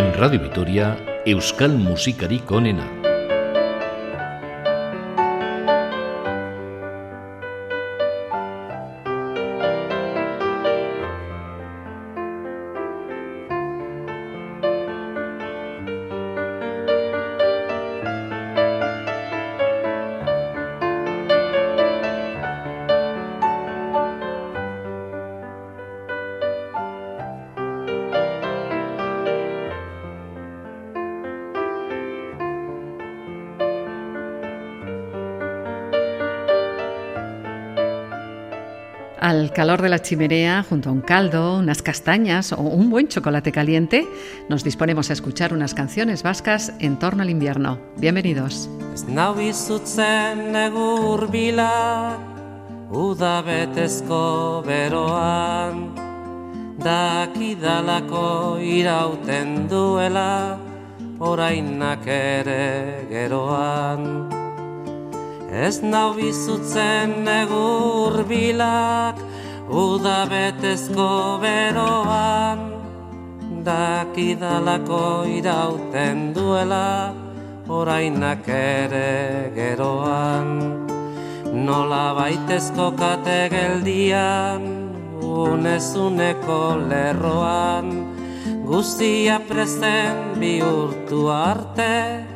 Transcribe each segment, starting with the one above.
En Radio Vitoria, Euskal Musikarik onena. La chimenea, junto a un caldo, unas castañas o un buen chocolate caliente, nos disponemos a escuchar unas canciones vascas en torno al invierno. Bienvenidos. Ez nau bizutzen negur bilak Uda betezko beroan Dakidalako irauten duela Horainak ere geroan. Nola baitezko kate geldian Unezuneko lerroan Guztia prezen bihurtu arte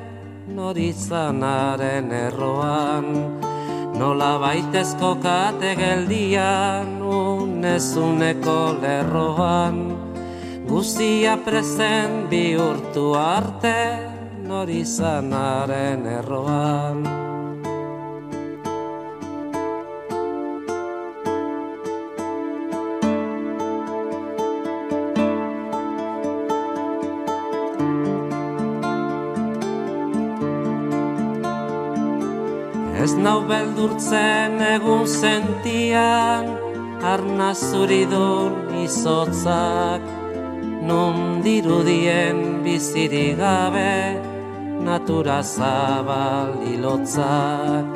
noritzanaren erroan Nola baitezko kate geldian unezuneko lerroan. Guztia prezen bihurtu arte norizanaren erroan Ez nau beldurtzen egun sentian Arna zuridun izotzak. Nun dirudien biziri gabe Natura zabal ilotzak.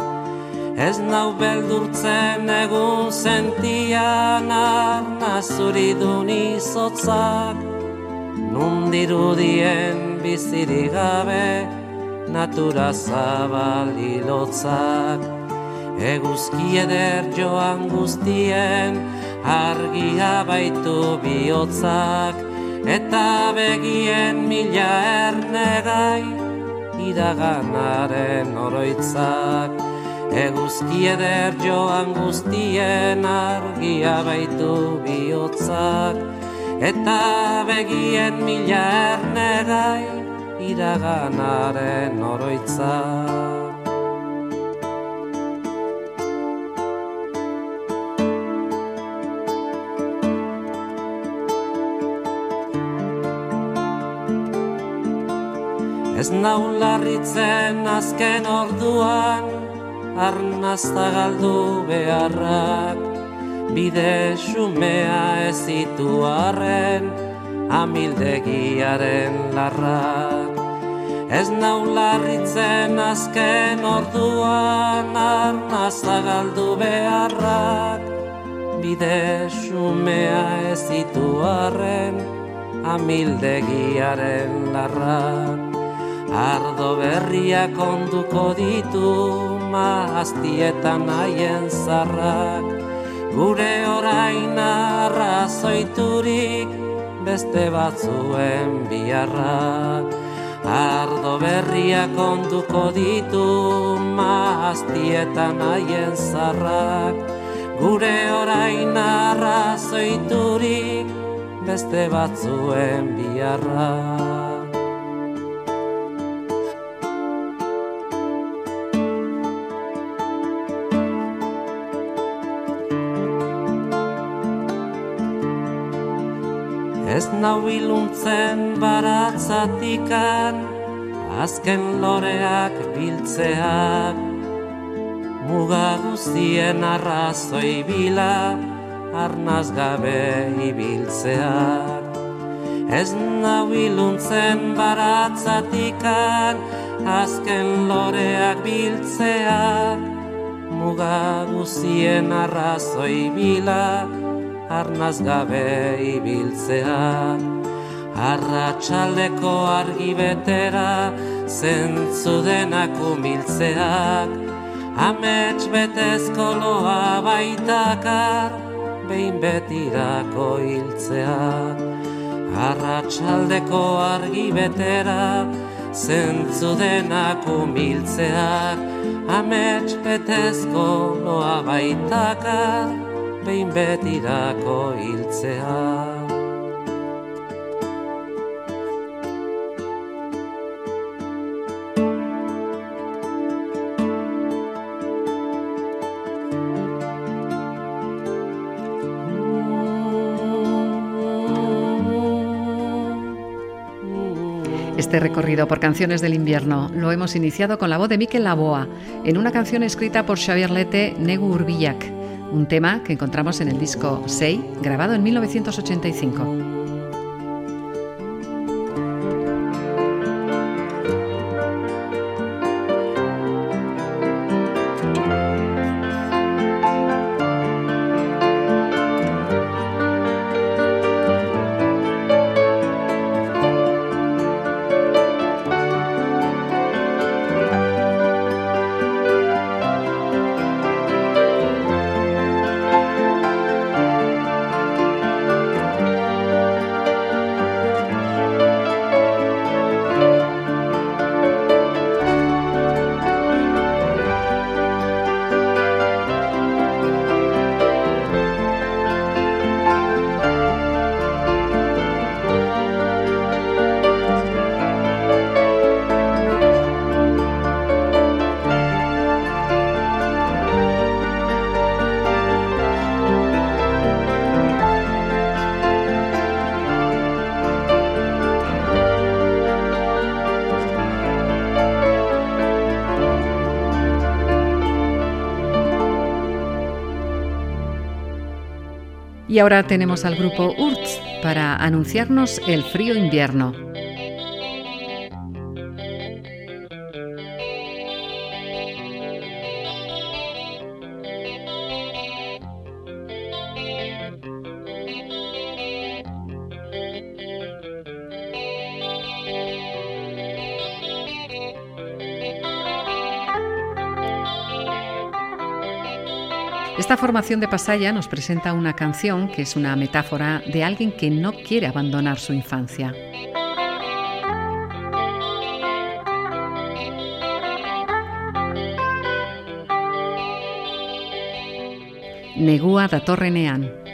Ez nau beldurtzen egun sentian Arna zuridun izotzak. Nun dirudien biziri gabe natura zabal hilotzak. Eguzki eder joan guztien argia baitu bihotzak. Eta begien mila ernegai iraganaren oroitzak. Eguzki eder joan guztien argia baitu bihotzak. Eta begien mila ernegai iraganaren oroitza. Ez naularritzen azken orduan, arnazta galdu beharrak, bide xumea ez zitu arren, amildegiaren larrak. Ez nau larritzen azken orduan arnaz agaldu beharrak. Bide xumea ez ditu arren amildegiaren larrak. Ardo berriak onduko ditu maaztietan haien zarrak. Gure orain arrazoiturik beste batzuen biharrak berriak onduko ditu maaztietan haien zarrak. Gure orain arrazoiturik beste batzuen biharrak Ez nau iluntzen baratzatikan Azken loreak biltzeak Muga guztien arrazoi bila Arnaz gabe ibiltzeak. Ez nau iluntzen baratzatikan Azken loreak biltzeak Muga guztien arrazoi bila arnaz gabe ibiltzea Arratxaldeko argi betera zentzu denak umiltzeak Amets betezko loa baitakar behin betirako hiltzeak. Arratxaldeko argi betera zentzu denak umiltzeak Amets betezko loa baitakar behin betirako hiltzeak Este recorrido por canciones del invierno lo hemos iniciado con la voz de Mikel Laboa en una canción escrita por Xavier Lete Negu Urbillac, un tema que encontramos en el disco Sei, grabado en 1985. Y ahora tenemos al grupo URTS para anunciarnos el frío invierno. Esta formación de Pasaya nos presenta una canción que es una metáfora de alguien que no quiere abandonar su infancia. Negua datorrenean.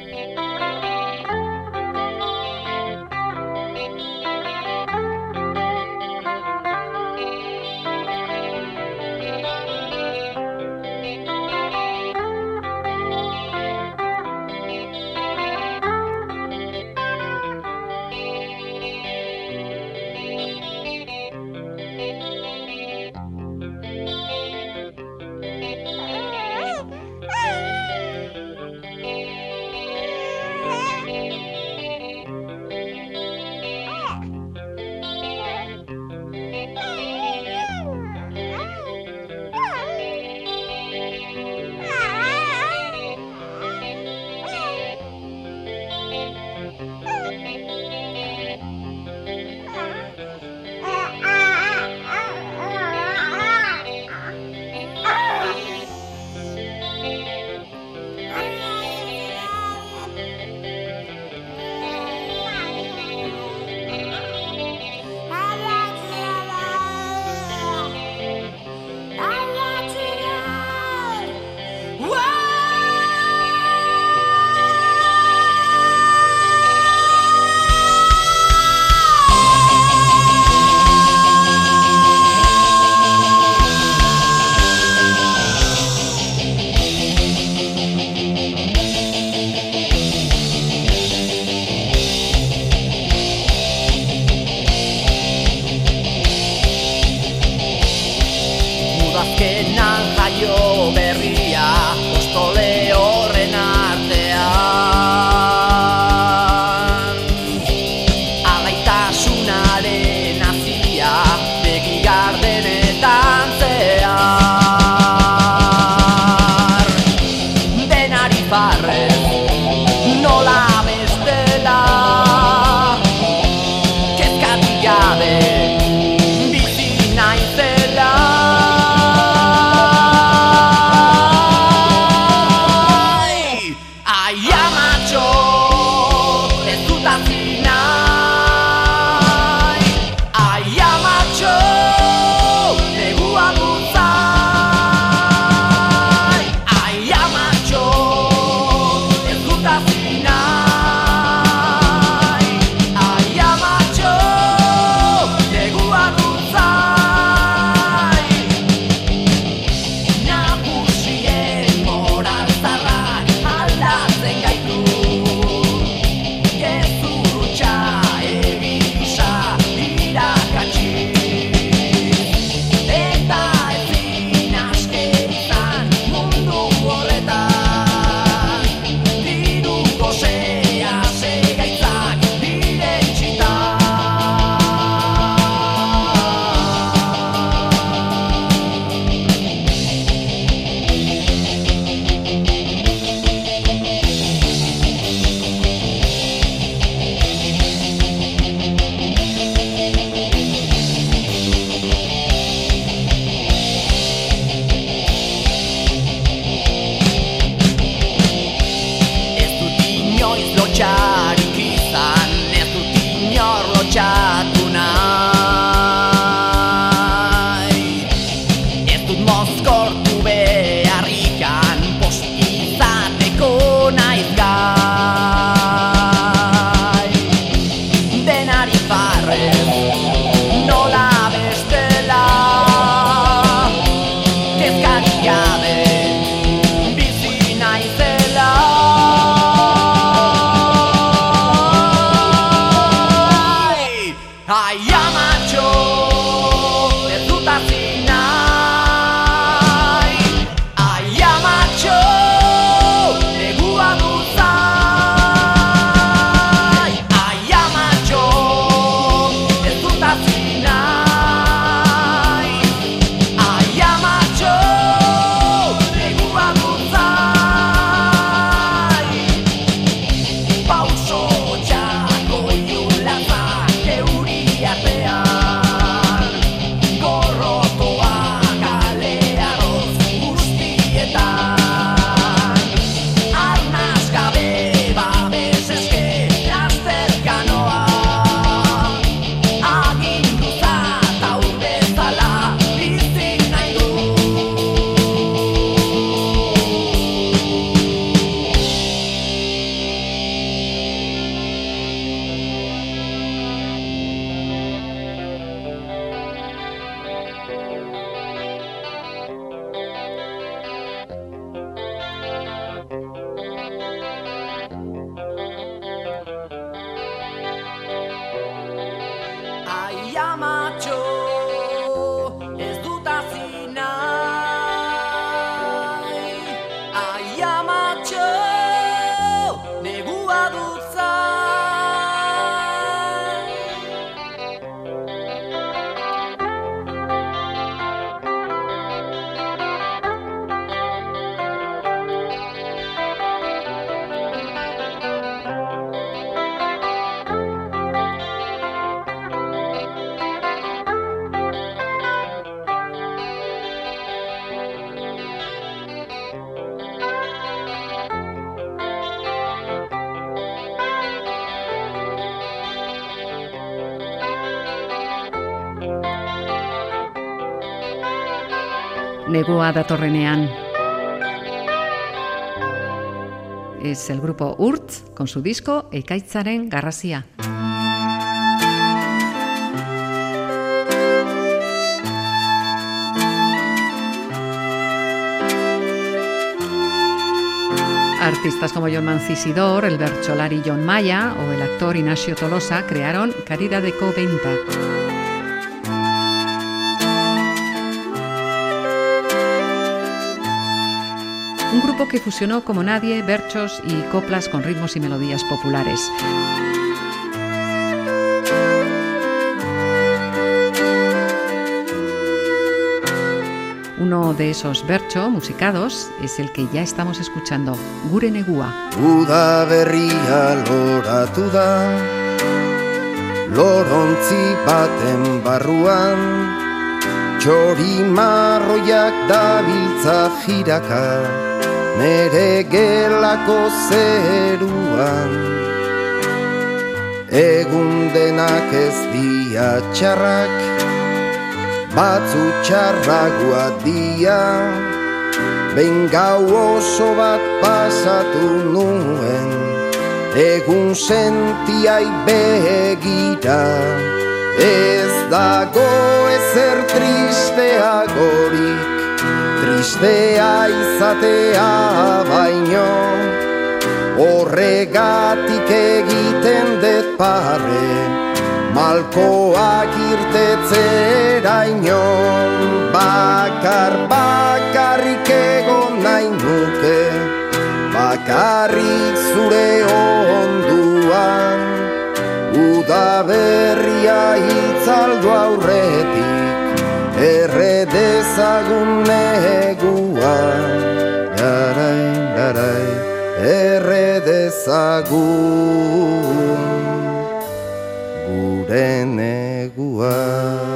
red. Negua datorrenean. Es el grupo Urtz con su disco Ekaitzaren Garrasia. Artistas como John Mancisidor, el bercholari John Maya o el actor Ignacio Tolosa crearon Caridad de Coventa. Que fusionó como nadie berchos y coplas con ritmos y melodías populares. Uno de esos bercho musicados es el que ya estamos escuchando, Gure Negua. Uda berria loratu da Lorontzi baten barruan Txori marroiak dabiltza jiraka nere gelako zeruan. Egun denak ez dia txarrak Batzu txarragoa dia. Behin gau oso bat pasatu nuen Egun sentiai begira. Ez dago ezer tristea gorik Tristea izatea baino Horregatik egiten det pare Malkoak irtetzera inon Bakar bakarrik egon nahi nuke Bakarrik zure onduan. Uda berria hitzaldu aurretik Erre dezagun neguan dezagun gure negua.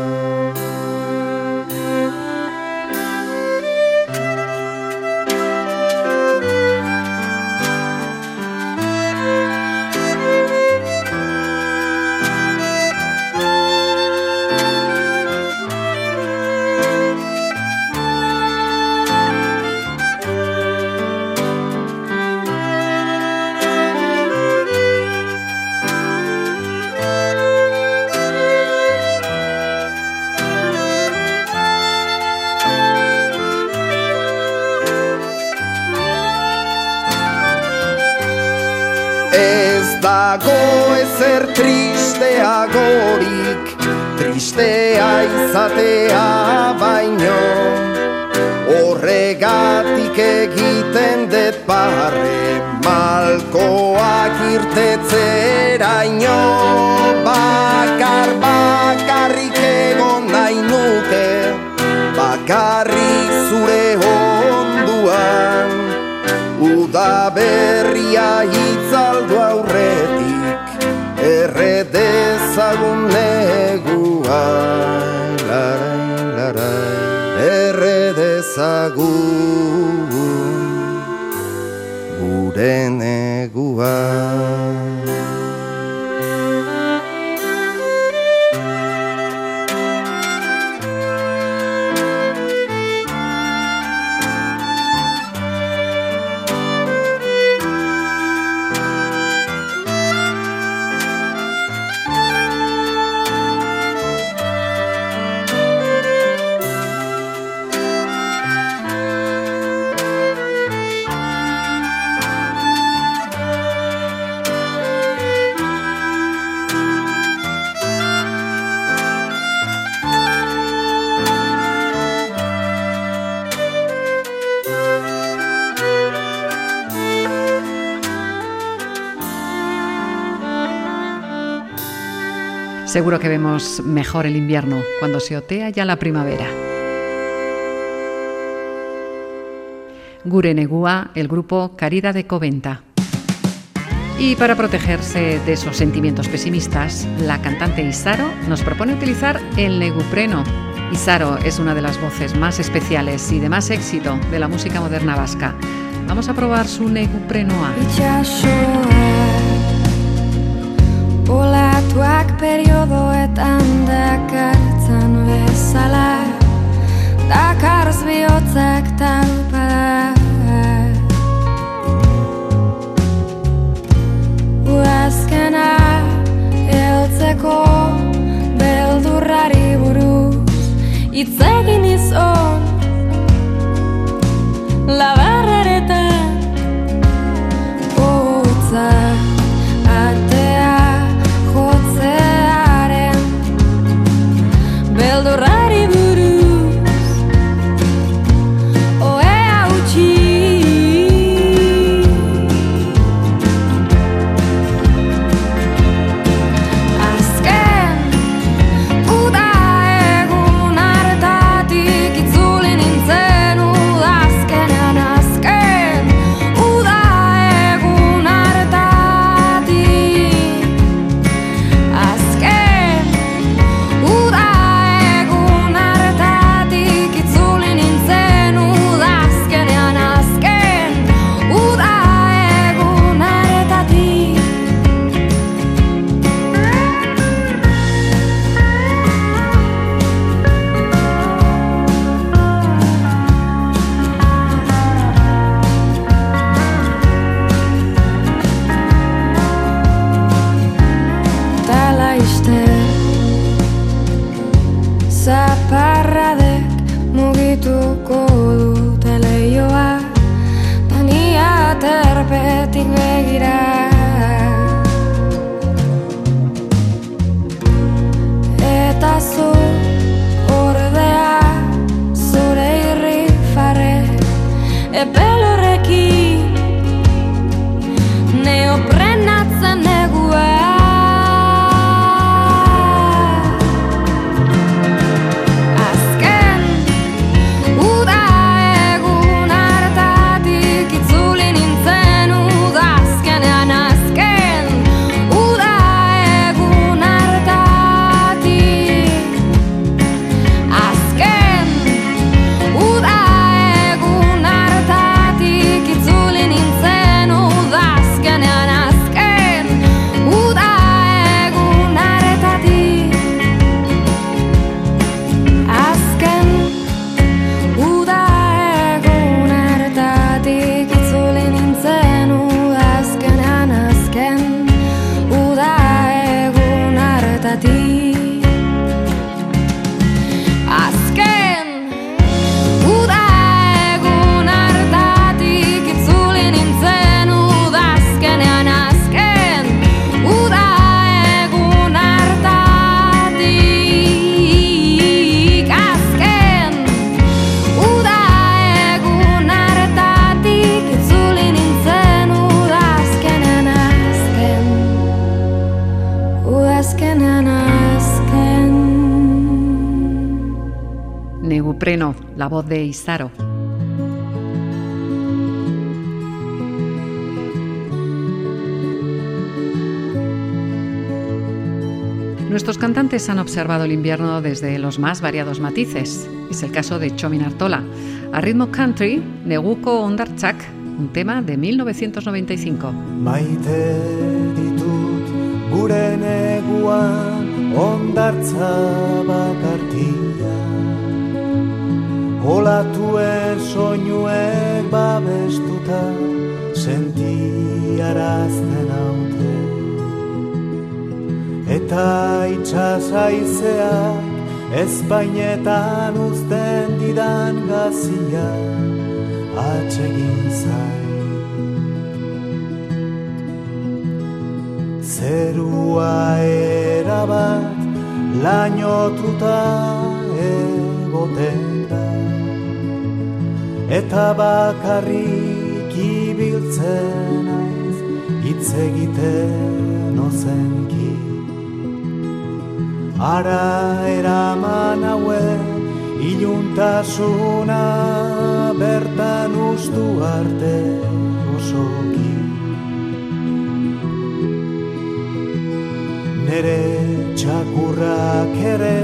Izatea baino Horregatik egiten det barre Malkoak irtetzera ino Bakar bakarrik egon nahi nuke Bakarrik zure onduan. Uda berria itzaldu dezagun Seguro que vemos mejor el invierno cuando se otea ya la primavera. Gurenegua, el grupo Carida de Coventa. Y para protegerse de esos sentimientos pesimistas, la cantante Isaro nos propone utilizar el negupreno. Isaro es una de las voces más especiales y de más éxito de la música moderna vasca. Vamos a probar su neguprenoa. Periodoetan dakartzan bezala Dakarz bihotzak talpada Uazkena eltzeko beldurrari buruz Itzegin izon cantantes han observado el invierno desde los más variados matices. Es el caso de Chomin Artola. A ritmo country, Neguko Ondartzak, un tema de 1995. Maite ditut gure neguan ondartza bakartia Olatuen soinuek babestuta sentiarazten haute Eta itxasaizeak ezpainetan uzten didan gazia atsegin zai Zerua erabat lainotuta egoten da Eta bakarrik ibiltzen naiz hitz egiten ozenki Ara eraman hauen iluntasuna bertan ustu arte osoki. Nere txakurrak ere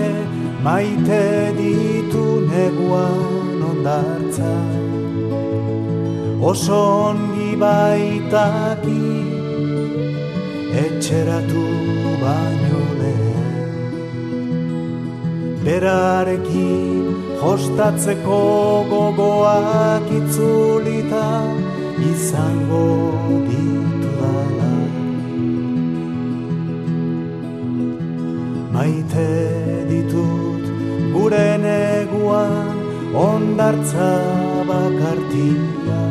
maite ditu neguan ondartza. Oso ongi baitaki etxeratu baino Berarekin jostatzeko gogoak itzulita izango ditudala Maite ditut gure neguan ondartza bakartia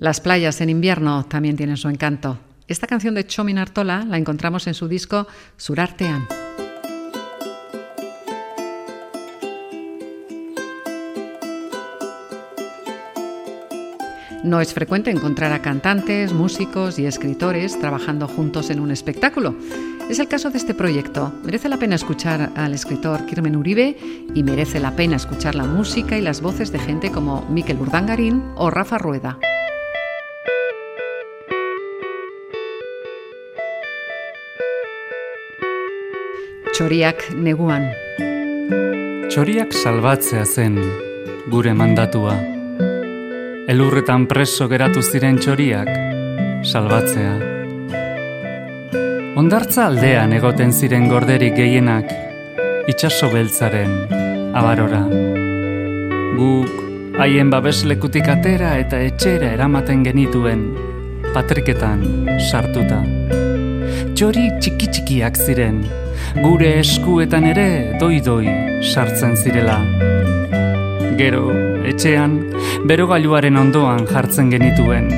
Las playas en invierno también tienen su encanto. Esta canción de Chomin Artola la encontramos en su disco Surartean. No es frecuente encontrar a cantantes, músicos y escritores trabajando juntos en un espectáculo. Es el caso de este proyecto. Merece la pena escuchar al escritor Kirmen Uribe y merece la pena escuchar la música y las voces de gente como Mikel Urdangarín o Rafa Rueda. Txoriak neguan. Txoriak salbatzea zen gure mandatua. Elurretan preso geratu ziren txoriak salbatzea. Ondartza aldean egoten ziren gorderik gehienak itxaso beltzaren abarora. Guk haien babeslekutik atera eta etxera eramaten genituen patriketan sartuta. Txori txiki txikiak ziren, gure eskuetan ere doi-doi sartzen zirela. Gero, etxean, berogailuaren ondoan jartzen genituen.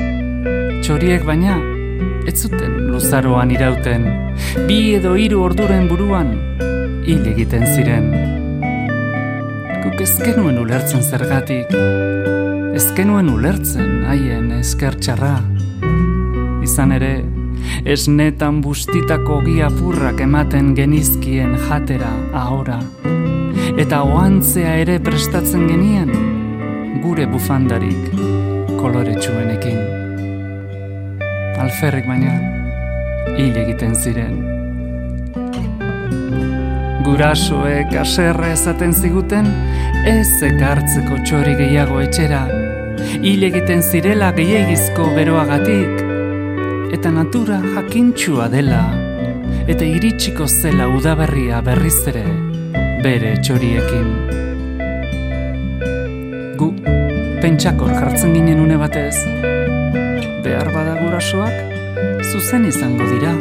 Txoriek baina, ez zuten luzaroan irauten, bi edo hiru orduren buruan, hil egiten ziren. Guk ezkenuen ulertzen zergatik, ezkenuen ulertzen haien eskertxarra. Izan ere, esnetan bustitako giapurrak ematen genizkien jatera ahora. Eta oantzea ere prestatzen genien, gure bufandarik koloretsuenekin. Alferrik baina, hil egiten ziren. Gurasoek aserre ezaten ziguten, ez ekartzeko txori gehiago etxera, hil egiten zirela gehiagizko beroagatik, eta natura jakintxua dela, eta iritsiko zela udaberria berriz ere, bere txoriekin. Gu, pentsakor jartzen ginen une batez, behar bada gurasoak, zuzen izango dira.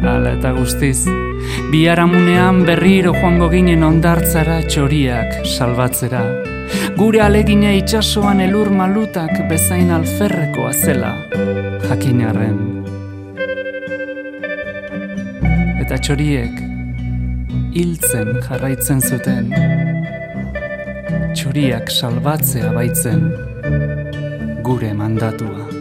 Hala eta guztiz, biharamunean berriro joango ginen ondartzara txoriak salbatzera. Gure alegina itsasoan elur malutak bezain alferrekoa zela, jakinarren. Eta txoriek hiltzen jarraitzen zuten, txoriak salbatzea baitzen gure mandatua.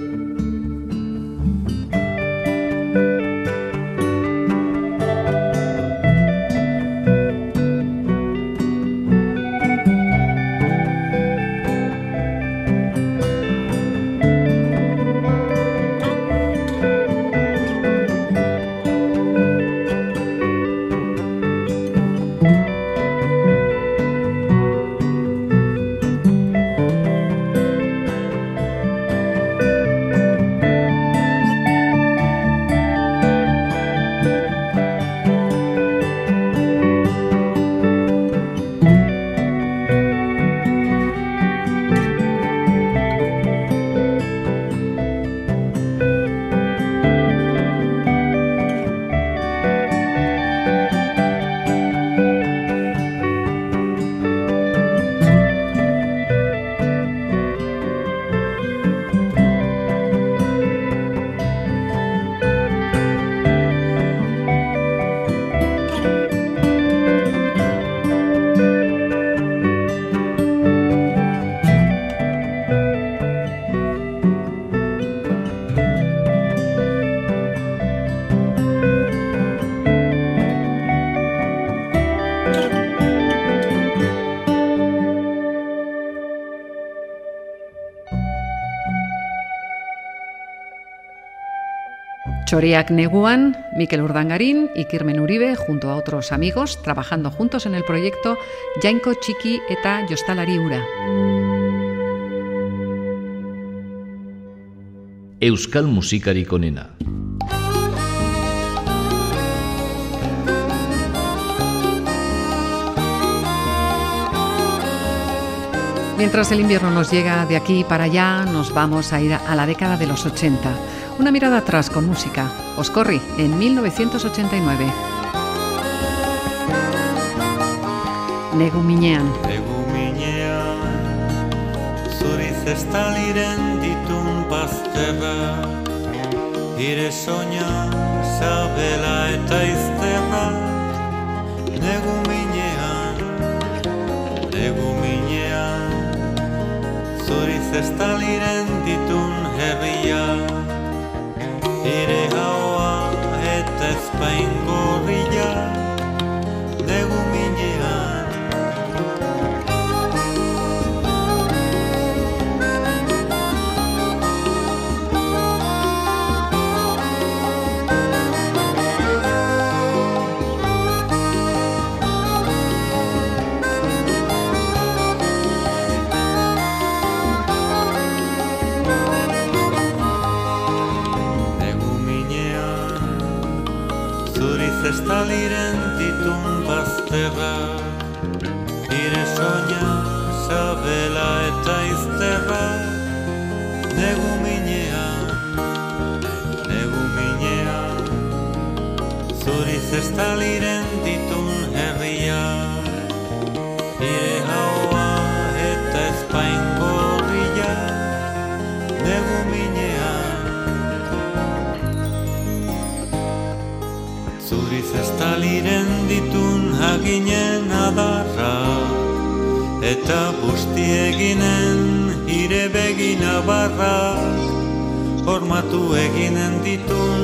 Choriak Neguan, Miquel Urdangarín y Kirmen Uribe, junto a otros amigos, trabajando juntos en el proyecto Jainko Txiki eta Jostalari Ura. Euskal musikarik onena. Mientras el invierno nos llega de aquí para allá, nos vamos a ir a la década de los 80. Una mirada atrás con música. Oscorri, en 1989. Negu minean. Egu minean, zuriz estaliren ditun bazterra, ire soña, sabela eta izterra, negu minean, negu minean, zuriz estaliren ditun herria, ire haua eta ezpain gorria, estaliren ditun bazterra, ire soña, sabela eta izterra, negu minean, negu minean, zuriz estaliren ditun herria, iren ditun haginen adarra Eta busti eginen ire begina barra Hormatu eginen ditun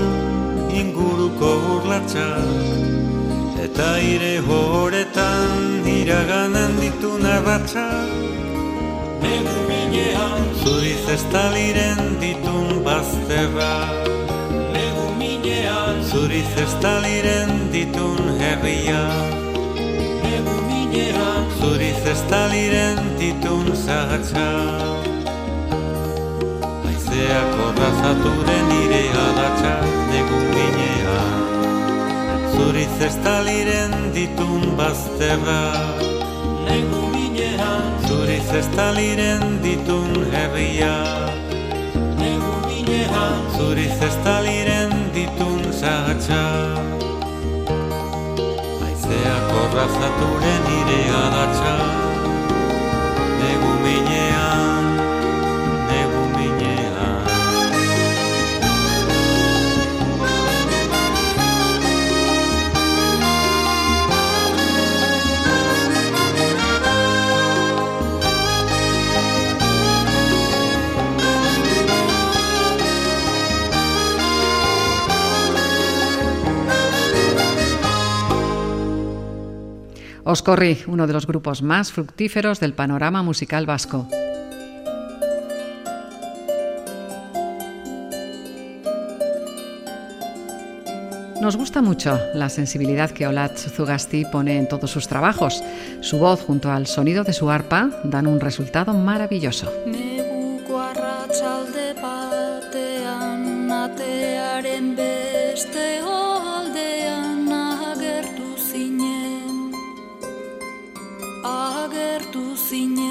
inguruko burlatxak Eta ire horetan iraganen ditun arratxak Negu minean Zuriz ez ditun bazterrak zuriz ez ditun herria. Egu minera Zuriz ez taliren ditun zahatza Aizeak horrazatu den ire adatza Egu minera Zuriz ez taliren ditun bazterra. Egu minera Zuriz ez ditun herria. Egu minera Zuriz ez Arrazatore nire adatxa Egu minea Oscorri, uno de los grupos más fructíferos del panorama musical vasco. Nos gusta mucho la sensibilidad que Olat Zugasti pone en todos sus trabajos. Su voz junto al sonido de su arpa dan un resultado maravilloso. и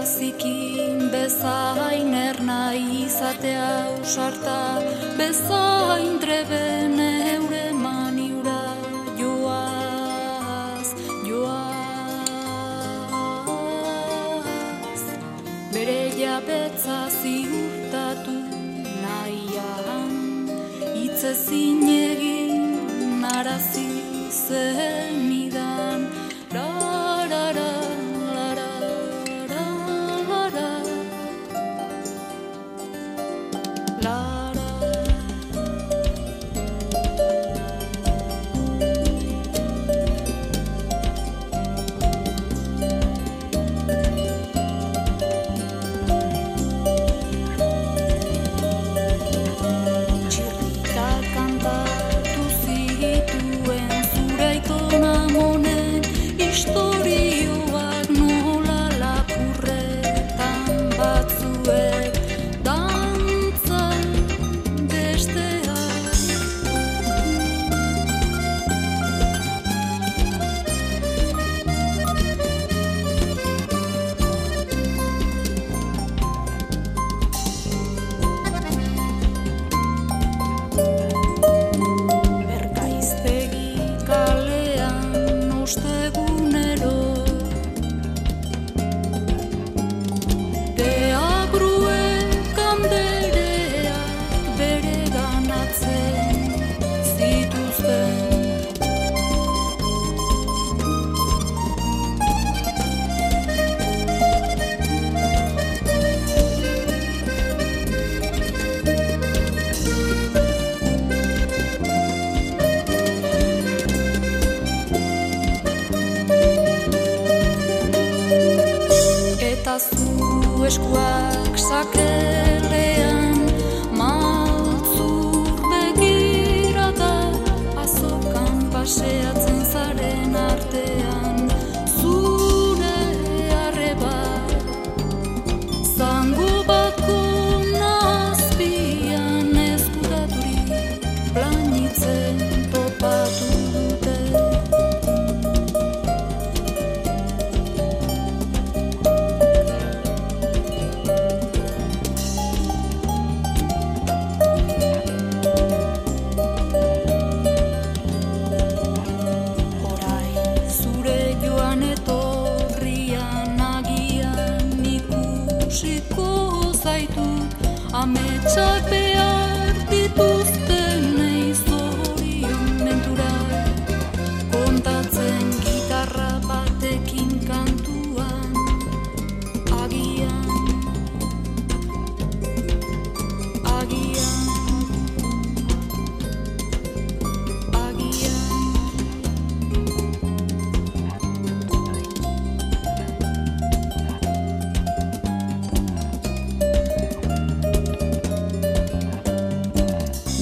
zikin bezain erna izatea usarta bezain treben eure maniura joaz joaz. Bere jabetza ziurtatu nahian itzezin egin narazi zenidan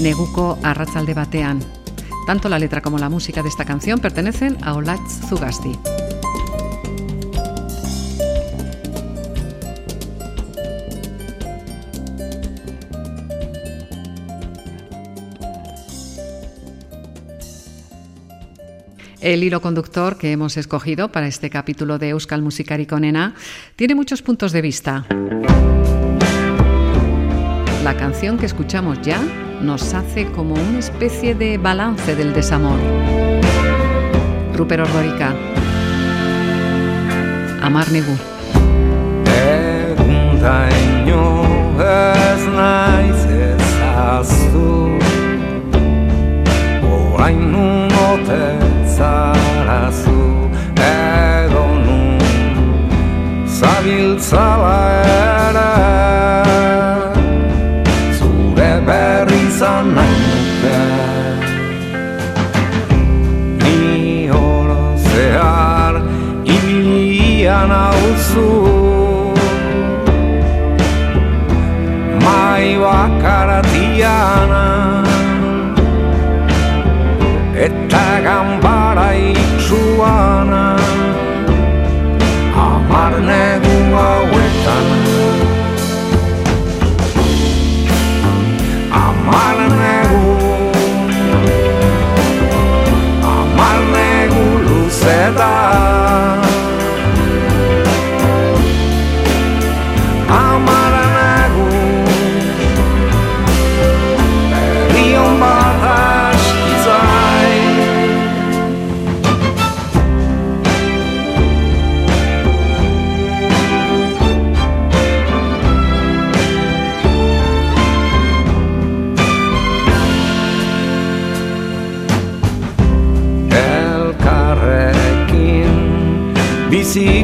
Neguko arratzalde batean. Tanto la letra como la música de esta canción pertenecen a Olatz Zugasti. El hilo conductor que hemos escogido para este capítulo de Euskal Musikari Konena tiene muchos puntos de vista. La canción que escuchamos ya nos hace como una especie de balance del desamor. Ruper Ordorika. Amar Negu. Ibilian hauzu Mai bakaratiana Eta gambara itxuana Amar negu hauetan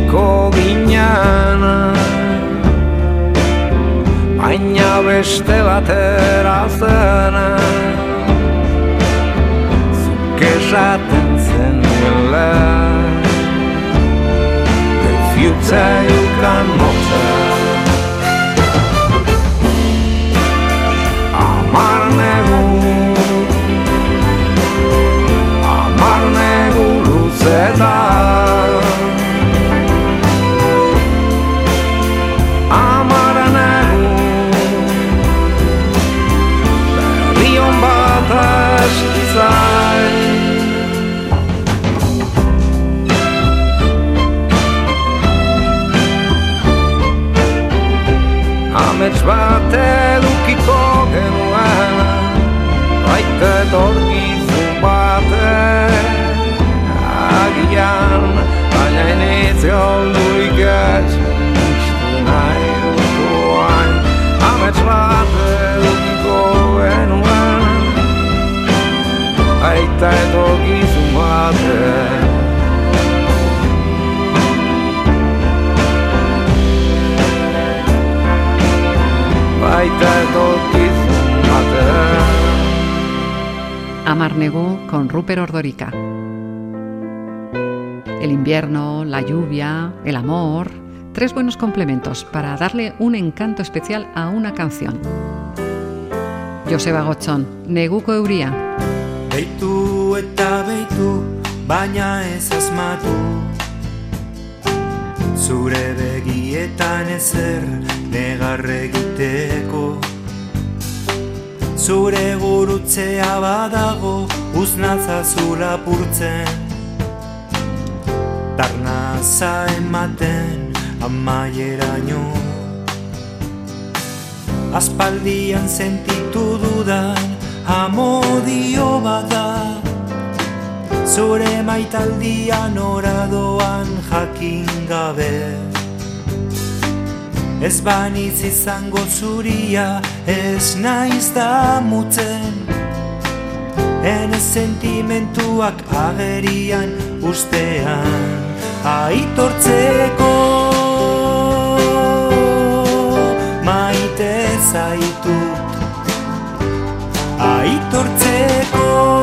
biziko ginana Baina beste batera zena Zuk esaten zenuela The future you can El invierno, la lluvia, el amor, tres buenos complementos para darle un encanto especial a una canción. Joseba Gotzon, Neguko Euria. Beitu eta beitu, baina ez asmatu Zure begietan ezer negar egiteko Zure gurutzea badago uznatzazu lapurtzen Tarnaza ematen amaieraino. Aspaldian sentitu dudan amodio bada Zure maitaldian oradoan jakin gabe Ez banitz izango zuria ez naiz da mutzen. Ene sentimentuak agerian ustean Aitortzeko. Maite zaitut Aitortzeko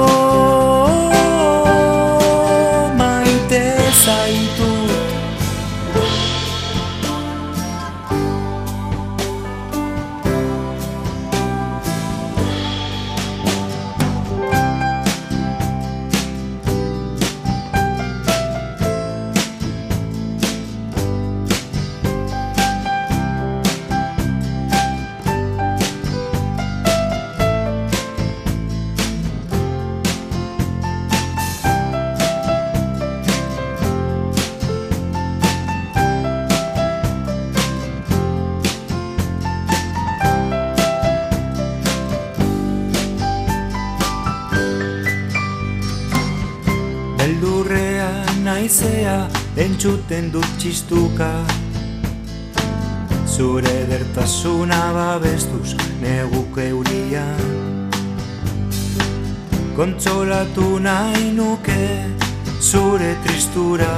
entzuten dut txistuka Zure dertasuna babestuz neguk eurian Kontsolatu nahi nuke zure tristura.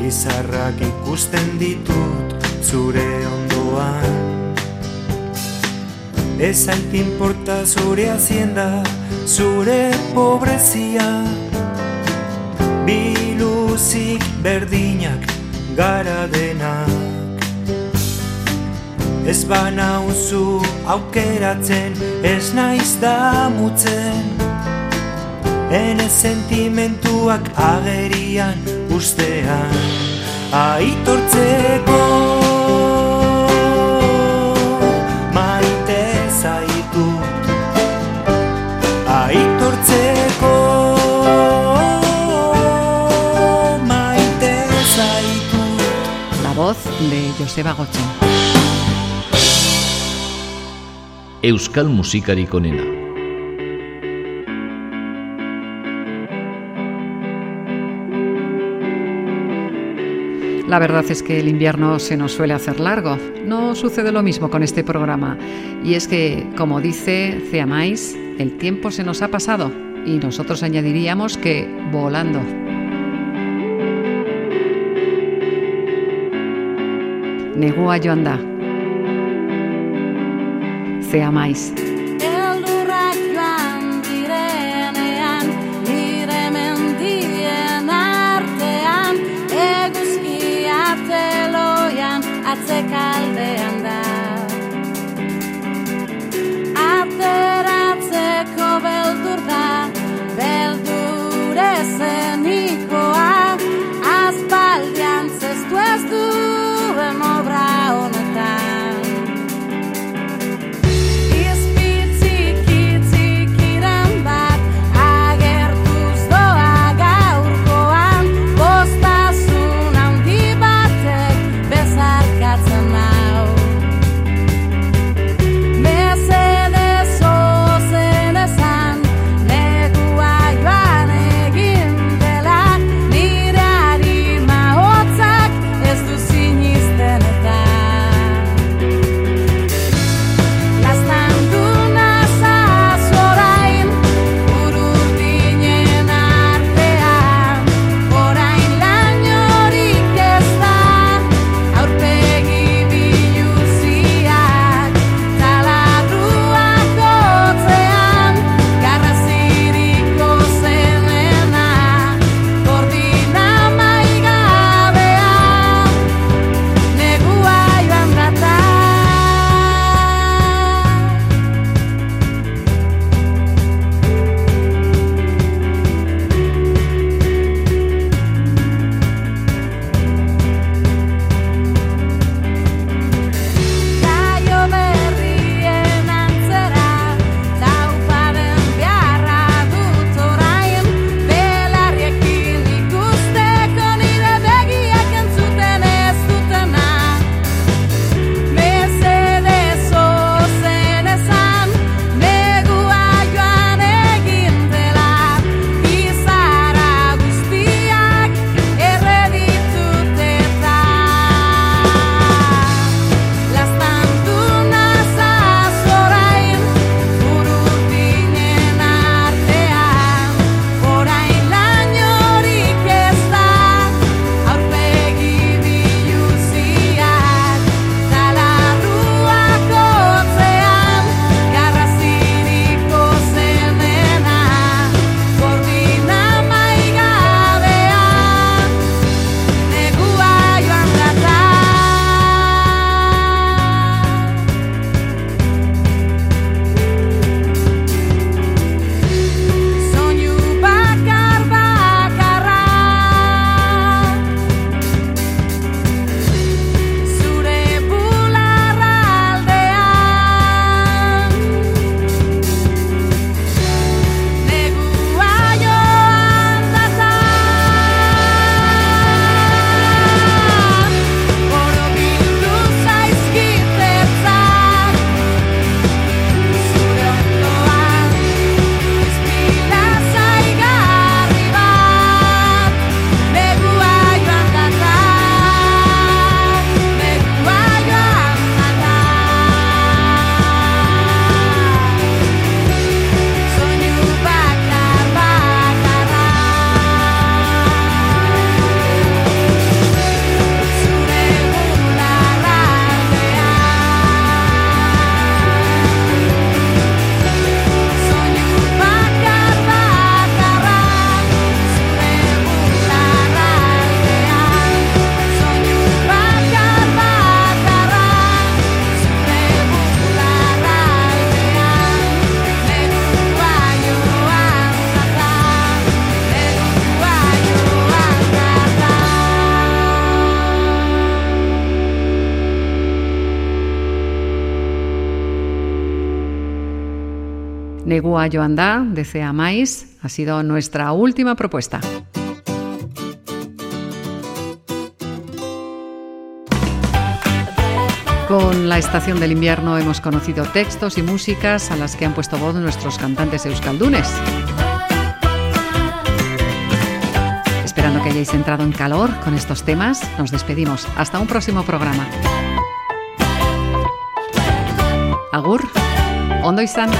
Izarrak ikusten ditut zure ondoan. Ez zait importa zure hacienda, zure pobrezia Biluzik berdinak gara denak. Ez banauzu aukeratzen, ez naiz da mutzen. Ene sentimentuak agerian ustean Aitortzeko de Joseba Gocho. Euskal musikarik onena. La verdad es que el invierno se nos suele hacer largo. No sucede lo mismo con este programa. Y es que, como dice Ceamais, el tiempo se nos ha pasado y nosotros añadiríamos que volando. Negua joan da. Ceamais. Negua Joanda, de Cea Mais, ha sido nuestra última propuesta. Con la estación del invierno hemos conocido textos y músicas a las que han puesto voz nuestros cantantes euskaldunes. Esperando que hayáis entrado en calor con estos temas, nos despedimos. Hasta un próximo programa. Agur, ondo izan.